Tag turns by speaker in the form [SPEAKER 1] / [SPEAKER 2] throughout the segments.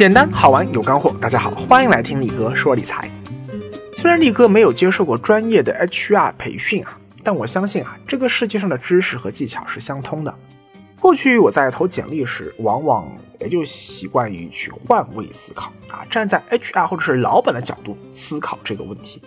[SPEAKER 1] 简单好玩有干货，大家好，欢迎来听力哥说理财。虽然力哥没有接受过专业的 HR 培训啊，但我相信啊，这个世界上的知识和技巧是相通的。过去我在投简历时，往往也就习惯于去换位思考啊，站在 HR 或者是老板的角度思考这个问题。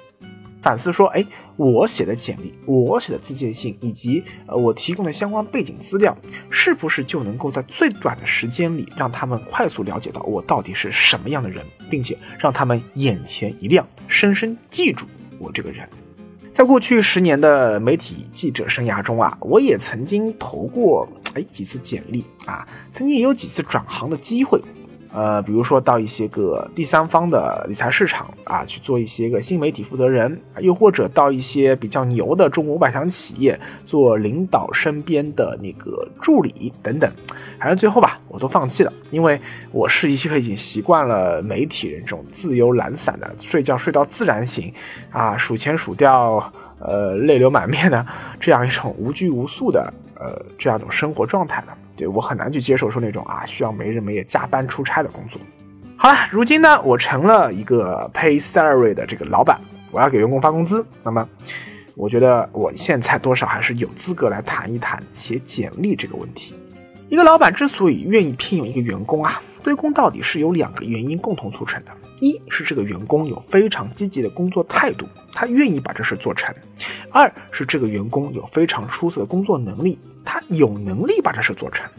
[SPEAKER 1] 反思说，哎，我写的简历，我写的自荐信，以及呃我提供的相关背景资料，是不是就能够在最短的时间里让他们快速了解到我到底是什么样的人，并且让他们眼前一亮，深深记住我这个人。在过去十年的媒体记者生涯中啊，我也曾经投过哎几次简历啊，曾经也有几次转行的机会。呃，比如说到一些个第三方的理财市场啊，去做一些个新媒体负责人，又或者到一些比较牛的中国五百强企业做领导身边的那个助理等等，反正最后吧，我都放弃了，因为我是一个已经习惯了媒体人这种自由懒散的，睡觉睡到自然醒，啊，数钱数掉，呃，泪流满面的这样一种无拘无束的，呃，这样一种生活状态呢。对我很难去接受说那种啊需要没日没夜加班出差的工作。好了，如今呢，我成了一个 pay salary 的这个老板，我要给员工发工资。那么，我觉得我现在多少还是有资格来谈一谈写简历这个问题。一个老板之所以愿意聘用一个员工啊，归功到底是有两个原因共同促成的：一是这个员工有非常积极的工作态度，他愿意把这事做成；二是这个员工有非常出色的工作能力。他有能力把这事做成，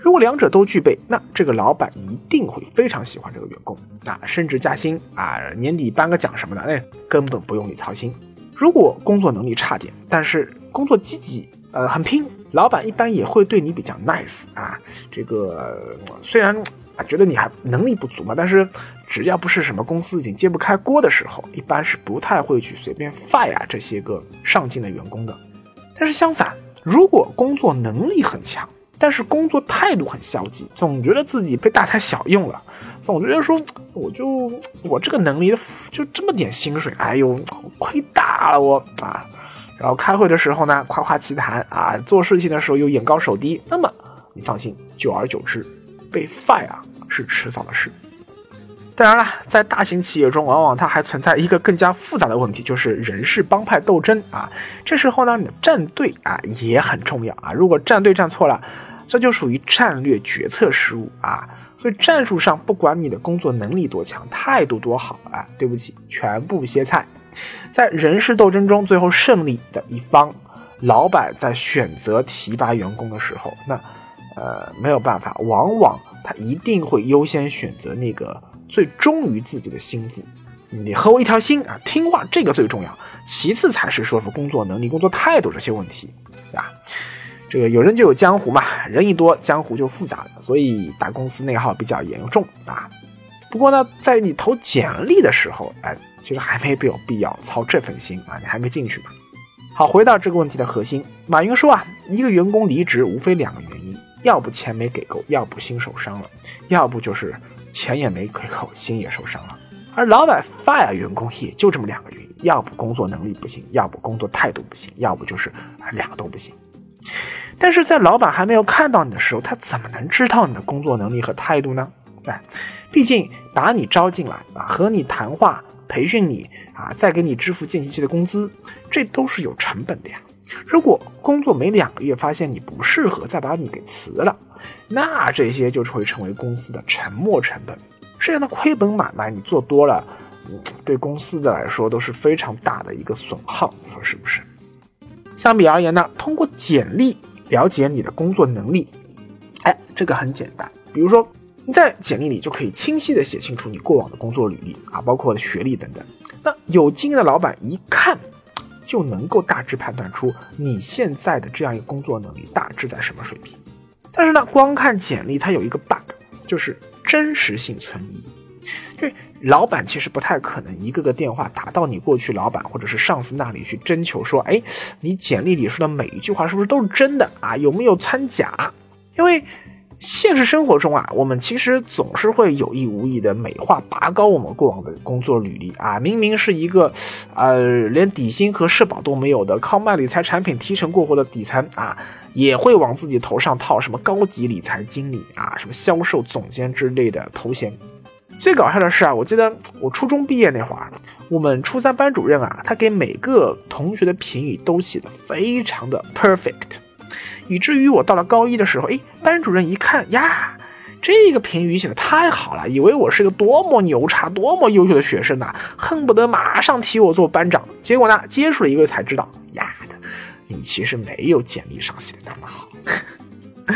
[SPEAKER 1] 如果两者都具备，那这个老板一定会非常喜欢这个员工啊，升职加薪啊，年底颁个奖什么的，那根本不用你操心。如果工作能力差点，但是工作积极，呃，很拼，老板一般也会对你比较 nice 啊。这个虽然啊觉得你还能力不足嘛，但是只要不是什么公司已经揭不开锅的时候，一般是不太会去随便 fire 这些个上进的员工的。但是相反。如果工作能力很强，但是工作态度很消极，总觉得自己被大材小用了，总觉得说我就我这个能力就这么点薪水，哎呦亏大了我啊！然后开会的时候呢夸夸其谈啊，做事情的时候又眼高手低，那么你放心，久而久之被 fire 是迟早的事。当然了，在大型企业中，往往它还存在一个更加复杂的问题，就是人事帮派斗争啊。这时候呢，你的站队啊也很重要啊。如果站队站错了，这就属于战略决策失误啊。所以战术上，不管你的工作能力多强，态度多好啊，对不起，全部歇菜。在人事斗争中，最后胜利的一方，老板在选择提拔员工的时候，那呃没有办法，往往他一定会优先选择那个。最忠于自己的心腹，你和我一条心啊，听话这个最重要，其次才是说说工作能力、工作态度这些问题，啊，这个有人就有江湖嘛，人一多，江湖就复杂了，所以大公司内耗比较严重啊。不过呢，在你投简历的时候，哎，其实还没有必要操这份心啊，你还没进去嘛。好，回到这个问题的核心，马云说啊，一个员工离职无非两个原因，要不钱没给够，要不心受伤了，要不就是。钱也没亏够，心也受伤了。而老板 fire 员工也就这么两个原因：要不工作能力不行，要不工作态度不行，要不就是两个都不行。但是在老板还没有看到你的时候，他怎么能知道你的工作能力和态度呢？哎，毕竟把你招进来啊，和你谈话、培训你啊，再给你支付间歇期的工资，这都是有成本的呀。如果工作没两个月发现你不适合，再把你给辞了。那这些就会成为公司的沉没成本，这样的亏本买卖你做多了，对公司的来说都是非常大的一个损耗，你说是不是？相比而言呢，通过简历了解你的工作能力，哎，这个很简单。比如说你在简历里就可以清晰的写清楚你过往的工作履历啊，包括学历等等。那有经验的老板一看就能够大致判断出你现在的这样一个工作能力大致在什么水平。但是呢，光看简历，它有一个 bug，就是真实性存疑。就老板其实不太可能一个个电话打到你过去老板或者是上司那里去征求说，哎，你简历里说的每一句话是不是都是真的啊？有没有掺假？因为现实生活中啊，我们其实总是会有意无意的美化拔高我们过往的工作履历啊。明明是一个，呃，连底薪和社保都没有的，靠卖理财产品提成过活的底层啊。也会往自己头上套什么高级理财经理啊，什么销售总监之类的头衔，最搞笑的是啊，我记得我初中毕业那会儿，我们初三班主任啊，他给每个同学的评语都写的非常的 perfect，以至于我到了高一的时候，哎，班主任一看呀，这个评语写的太好了，以为我是个多么牛叉、多么优秀的学生呐，恨不得马上提我做班长。结果呢，接触了一个才知道，呀的，你其实没有简历上写的那么好。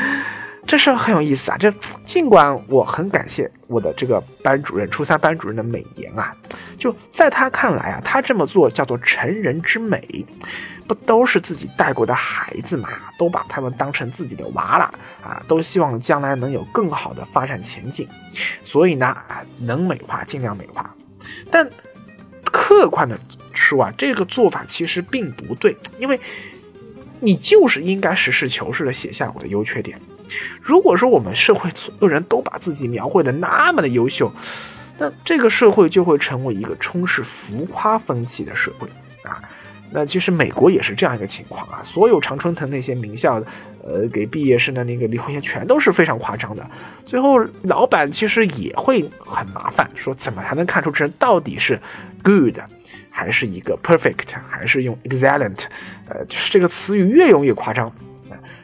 [SPEAKER 1] 这事很有意思啊！这尽管我很感谢我的这个班主任，初三班主任的美言啊，就在他看来啊，他这么做叫做成人之美，不都是自己带过的孩子嘛，都把他们当成自己的娃了啊，都希望将来能有更好的发展前景，所以呢啊，能美化尽量美化。但客观的说啊，这个做法其实并不对，因为你就是应该实事求是的写下我的优缺点。如果说我们社会所有人都把自己描绘的那么的优秀，那这个社会就会成为一个充斥浮夸风气的社会啊。那其实美国也是这样一个情况啊，所有常春藤那些名校，呃，给毕业生的那个留言全都是非常夸张的。最后老板其实也会很麻烦，说怎么才能看出这人到底是 good，还是一个 perfect，还是用 excellent？呃，就是这个词语越用越夸张。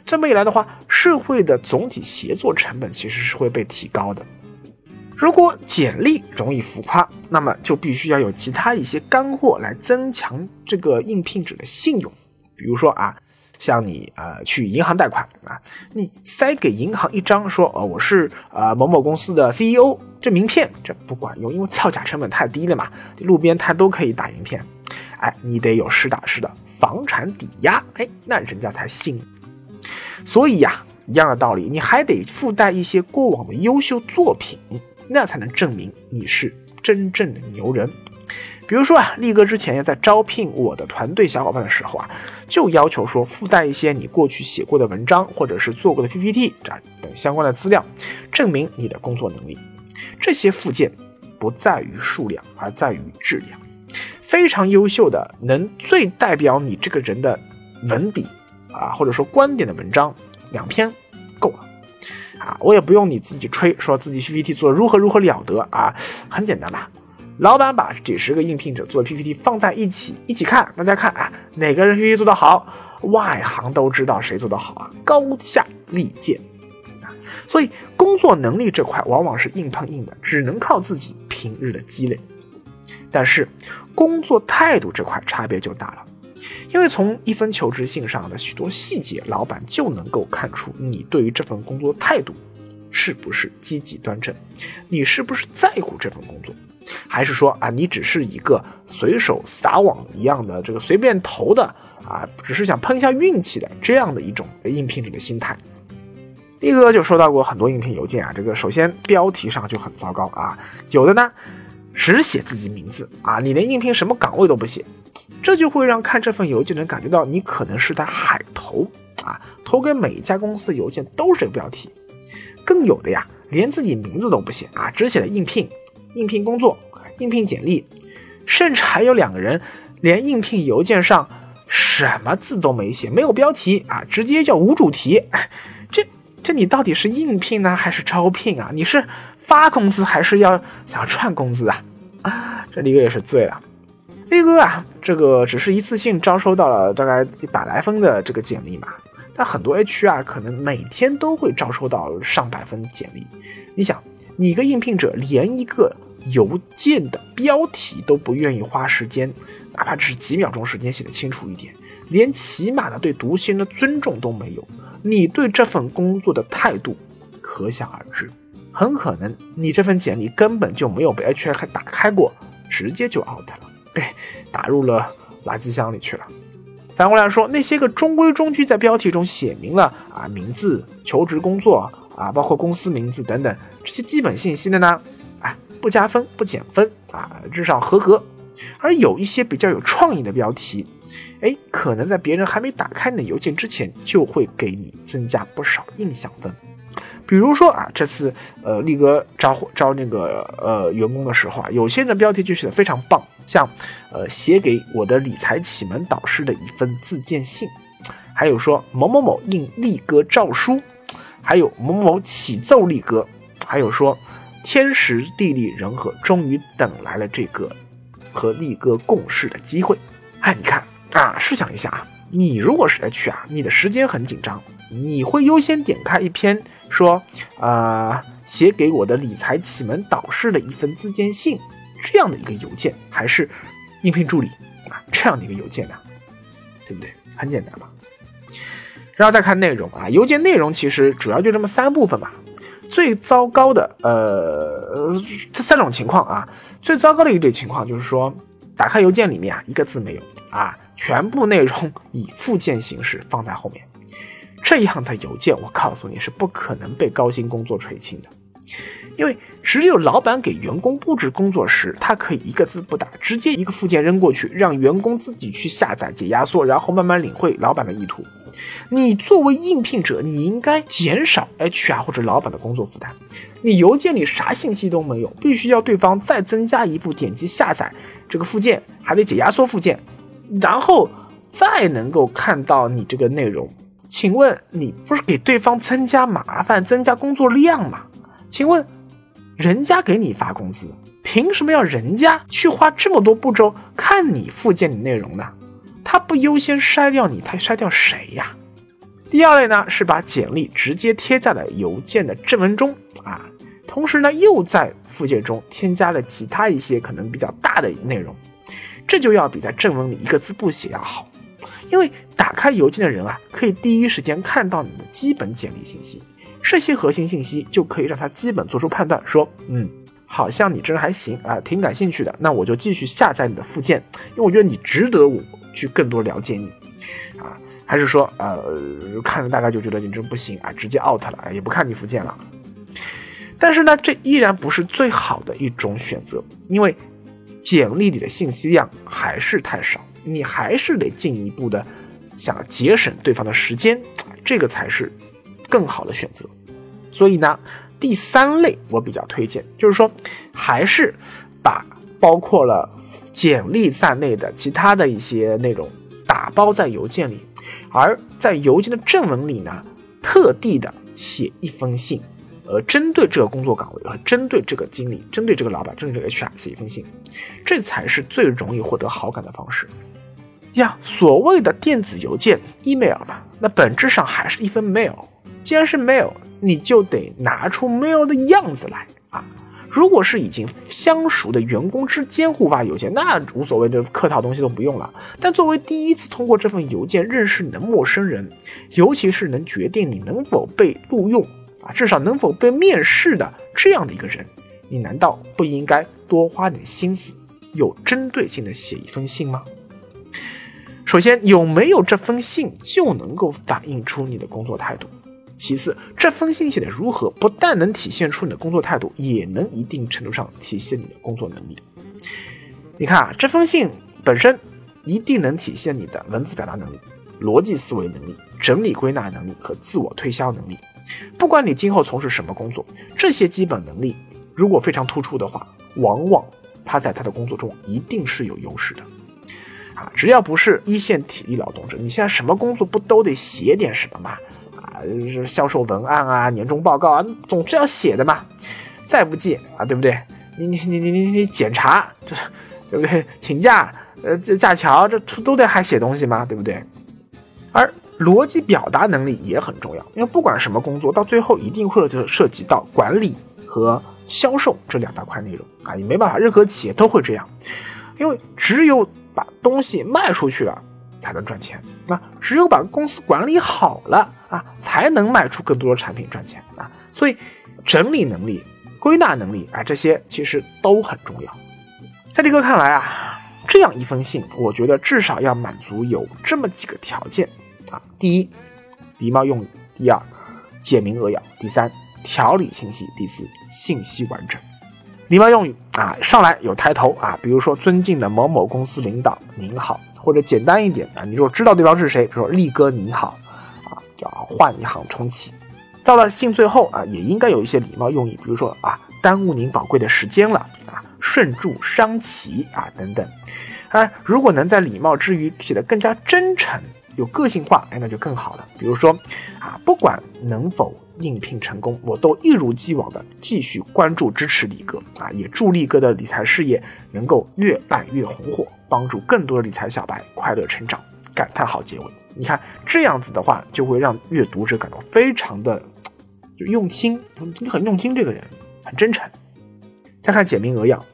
[SPEAKER 1] 这么一来的话，社会的总体协作成本其实是会被提高的。如果简历容易浮夸，那么就必须要有其他一些干货来增强这个应聘者的信用。比如说啊，像你呃去银行贷款啊，你塞给银行一张说呃我是呃某某公司的 CEO 这名片，这不管用，因为造假成本太低了嘛，路边摊都可以打名片。哎，你得有实打实的房产抵押，哎，那人家才信。所以呀，一样的道理，你还得附带一些过往的优秀作品，那才能证明你是真正的牛人。比如说啊，力哥之前呀在招聘我的团队小伙伴的时候啊，就要求说附带一些你过去写过的文章或者是做过的 PPT 这等相关的资料，证明你的工作能力。这些附件不在于数量，而在于质量。非常优秀的，能最代表你这个人的文笔。啊，或者说观点的文章，两篇，啊，我也不用你自己吹，说自己 PPT 做的如何如何了得啊，很简单吧？老板把几十个应聘者做的 PPT 放在一起一起看，大家看啊，哪个人 PPT 做得好，外行都知道谁做得好啊，高下立见啊。所以工作能力这块往往是硬碰硬的，只能靠自己平日的积累。但是工作态度这块差别就大了。因为从一封求职信上的许多细节，老板就能够看出你对于这份工作态度是不是积极端正，你是不是在乎这份工作，还是说啊，你只是一个随手撒网一样的这个随便投的啊，只是想碰一下运气的这样的一种应聘者的心态。力哥就收到过很多应聘邮件啊，这个首先标题上就很糟糕啊，有的呢只写自己名字啊，你连应聘什么岗位都不写。这就会让看这份邮件的人感觉到你可能是在海投啊，投给每一家公司邮件都是这个标题。更有的呀，连自己名字都不写啊，只写了应聘、应聘工作、应聘简历，甚至还有两个人连应聘邮件上什么字都没写，没有标题啊，直接叫无主题。这这你到底是应聘呢，还是招聘啊？你是发工资还是要想赚工资啊？这李哥也是醉了。力哥啊，这个只是一次性招收到了大概一百来封的这个简历嘛，但很多 HR 可能每天都会招收到上百封简历。你想，你一个应聘者连一个邮件的标题都不愿意花时间，哪怕只是几秒钟时间写的清楚一点，连起码的对读心的尊重都没有，你对这份工作的态度可想而知。很可能你这份简历根本就没有被 HR 打开过，直接就 out 了。被打入了垃圾箱里去了。反过来说，那些个中规中矩在标题中写明了啊名字、求职工作啊，包括公司名字等等这些基本信息的呢，啊不加分不减分啊，至少合格。而有一些比较有创意的标题，哎，可能在别人还没打开你的邮件之前，就会给你增加不少印象分。比如说啊，这次呃力哥招招那个呃员工的时候啊，有些人的标题就写的非常棒，像呃写给我的理财启蒙导师的一份自荐信，还有说某某某应力哥诏书，还有某某某启奏力哥，还有说天时地利人和，终于等来了这个和力哥共事的机会。哎，你看啊，试想一下啊，你如果是 HR，你的时间很紧张，你会优先点开一篇说啊写给我的理财启蒙导师的一份自荐信这样的一个邮件，还是应聘助理啊这样的一个邮件呢？对不对？很简单嘛。然后再看内容啊，邮件内容其实主要就这么三部分嘛。最糟糕的呃这三种情况啊，最糟糕的一类情况就是说，打开邮件里面啊一个字没有啊，全部内容以附件形式放在后面，这样的邮件我告诉你是不可能被高薪工作垂青的，因为只有老板给员工布置工作时，他可以一个字不打，直接一个附件扔过去，让员工自己去下载解压缩，然后慢慢领会老板的意图。你作为应聘者，你应该减少 HR 或者老板的工作负担。你邮件里啥信息都没有，必须要对方再增加一步点击下载这个附件，还得解压缩附件，然后再能够看到你这个内容。请问你不是给对方增加麻烦、增加工作量吗？请问人家给你发工资，凭什么要人家去花这么多步骤看你附件的内容呢？他不优先筛掉你，他筛掉谁呀？第二类呢，是把简历直接贴在了邮件的正文中啊，同时呢，又在附件中添加了其他一些可能比较大的内容，这就要比在正文里一个字不写要好，因为打开邮件的人啊，可以第一时间看到你的基本简历信息，这些核心信息就可以让他基本做出判断，说，嗯，好像你这人还行啊，挺感兴趣的，那我就继续下载你的附件，因为我觉得你值得我。去更多了解你，啊，还是说，呃，看了大概就觉得你这不行啊，直接 out 了，也不看你附件了。但是呢，这依然不是最好的一种选择，因为简历里的信息量还是太少，你还是得进一步的想节省对方的时间，这个才是更好的选择。所以呢，第三类我比较推荐，就是说，还是把包括了。简历在内的其他的一些内容打包在邮件里，而在邮件的正文里呢，特地的写一封信，呃，针对这个工作岗位和针对这个经理、针对这个老板、针对这个 HR 写一封信，这才是最容易获得好感的方式呀。所谓的电子邮件 email 嘛，那本质上还是一份 mail。既然是 mail，你就得拿出 mail 的样子来啊。如果是已经相熟的员工之间互发邮件，那无所谓，这客套东西都不用了。但作为第一次通过这份邮件认识你的陌生人，尤其是能决定你能否被录用啊，至少能否被面试的这样的一个人，你难道不应该多花点心思，有针对性的写一封信吗？首先，有没有这封信就能够反映出你的工作态度。其次，这封信写的如何，不但能体现出你的工作态度，也能一定程度上体现你的工作能力。你看啊，这封信本身一定能体现你的文字表达能力、逻辑思维能力、整理归纳能力和自我推销能力。不管你今后从事什么工作，这些基本能力如果非常突出的话，往往他在他的工作中一定是有优势的。啊，只要不是一线体力劳动者，你现在什么工作不都得写点什么吗？是销售文案啊，年终报告啊，总是要写的嘛。再不济啊，对不对？你你你你你你检查，这对不对？请假，呃，这假条，这都得还写东西吗？对不对？而逻辑表达能力也很重要，因为不管什么工作，到最后一定会就涉及到管理和销售这两大块内容啊。你没办法，任何企业都会这样，因为只有把东西卖出去了。才能赚钱。那只有把公司管理好了啊，才能卖出更多的产品赚钱啊。所以，整理能力、归纳能力啊，这些其实都很重要。在这个看来啊，这样一封信，我觉得至少要满足有这么几个条件啊：第一，礼貌用语；第二，简明扼要；第三，条理清晰；第四，信息完整。礼貌用语啊，上来有抬头啊，比如说尊敬的某某公司领导，您好。或者简单一点啊，你如果知道对方是谁，比如说力哥你好，啊，叫换一行重启。到了信最后啊，也应该有一些礼貌用语，比如说啊，耽误您宝贵的时间了啊，顺祝商齐啊等等。啊，如果能在礼貌之余写得更加真诚有个性化，哎，那就更好了。比如说，啊，不管能否应聘成功，我都一如既往的继续关注支持李哥啊，也祝力哥的理财事业能够越办越红火，帮助更多的理财小白快乐成长。感叹号结尾，你看这样子的话，就会让阅读者感到非常的就用心，你很用心，这个人很真诚。再看简明扼要，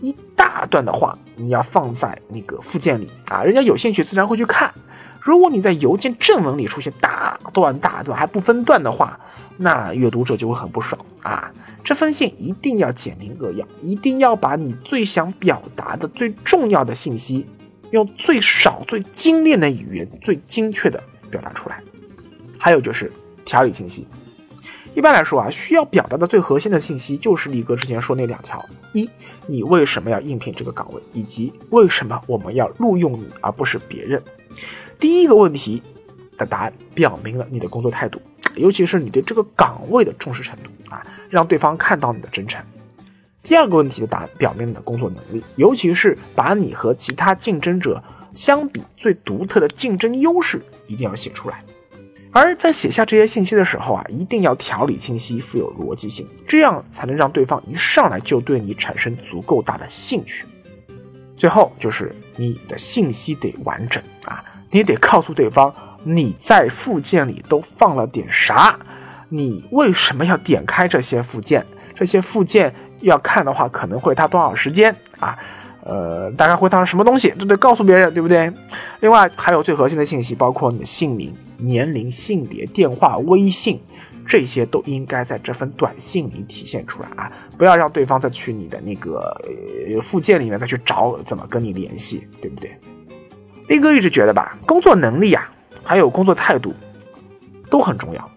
[SPEAKER 1] 一大段的话你要放在那个附件里啊，人家有兴趣自然会去看。如果你在邮件正文里出现大段大段还不分段的话，那阅读者就会很不爽啊。这封信一定要简明扼要，一定要把你最想表达的最重要的信息。用最少、最精炼的语言，最精确的表达出来。还有就是条理清晰。一般来说啊，需要表达的最核心的信息就是力哥之前说那两条：一，你为什么要应聘这个岗位，以及为什么我们要录用你而不是别人。第一个问题的答案表明了你的工作态度，尤其是你对这个岗位的重视程度啊，让对方看到你的真诚。第二个问题的答案表明你的工作能力，尤其是把你和其他竞争者相比最独特的竞争优势一定要写出来。而在写下这些信息的时候啊，一定要条理清晰，富有逻辑性，这样才能让对方一上来就对你产生足够大的兴趣。最后就是你的信息得完整，你得告诉对方你在附件里都放了点啥，你为什么要点开这些附件，这些附件。要看的话，可能会花多少时间啊？呃，大概会他什么东西，都得告诉别人，对不对？另外还有最核心的信息，包括你的姓名、年龄、性别、电话、微信，这些都应该在这份短信里体现出来啊！不要让对方再去你的那个附件里面再去找怎么跟你联系，对不对？力哥一直觉得吧，工作能力啊，还有工作态度都很重要。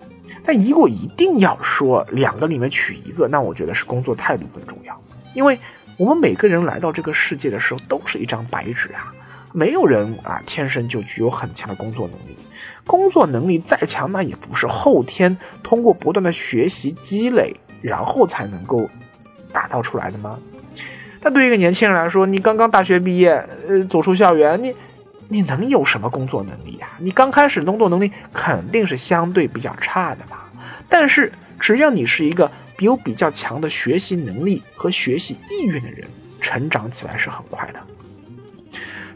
[SPEAKER 1] 但如果一定要说两个里面取一个，那我觉得是工作态度更重要。因为我们每个人来到这个世界的时候都是一张白纸啊，没有人啊天生就具有很强的工作能力。工作能力再强，那也不是后天通过不断的学习积累，然后才能够打造出来的吗？但对于一个年轻人来说，你刚刚大学毕业，呃，走出校园，你。你能有什么工作能力呀？你刚开始工作能力肯定是相对比较差的嘛。但是只要你是一个有比较强的学习能力和学习意愿的人，成长起来是很快的。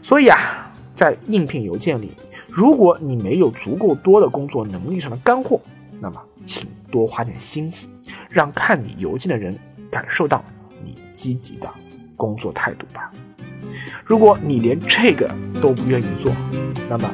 [SPEAKER 1] 所以啊，在应聘邮件里，如果你没有足够多的工作能力上的干货，那么请多花点心思，让看你邮件的人感受到你积极的工作态度吧。如果你连这个都不愿意做，那么。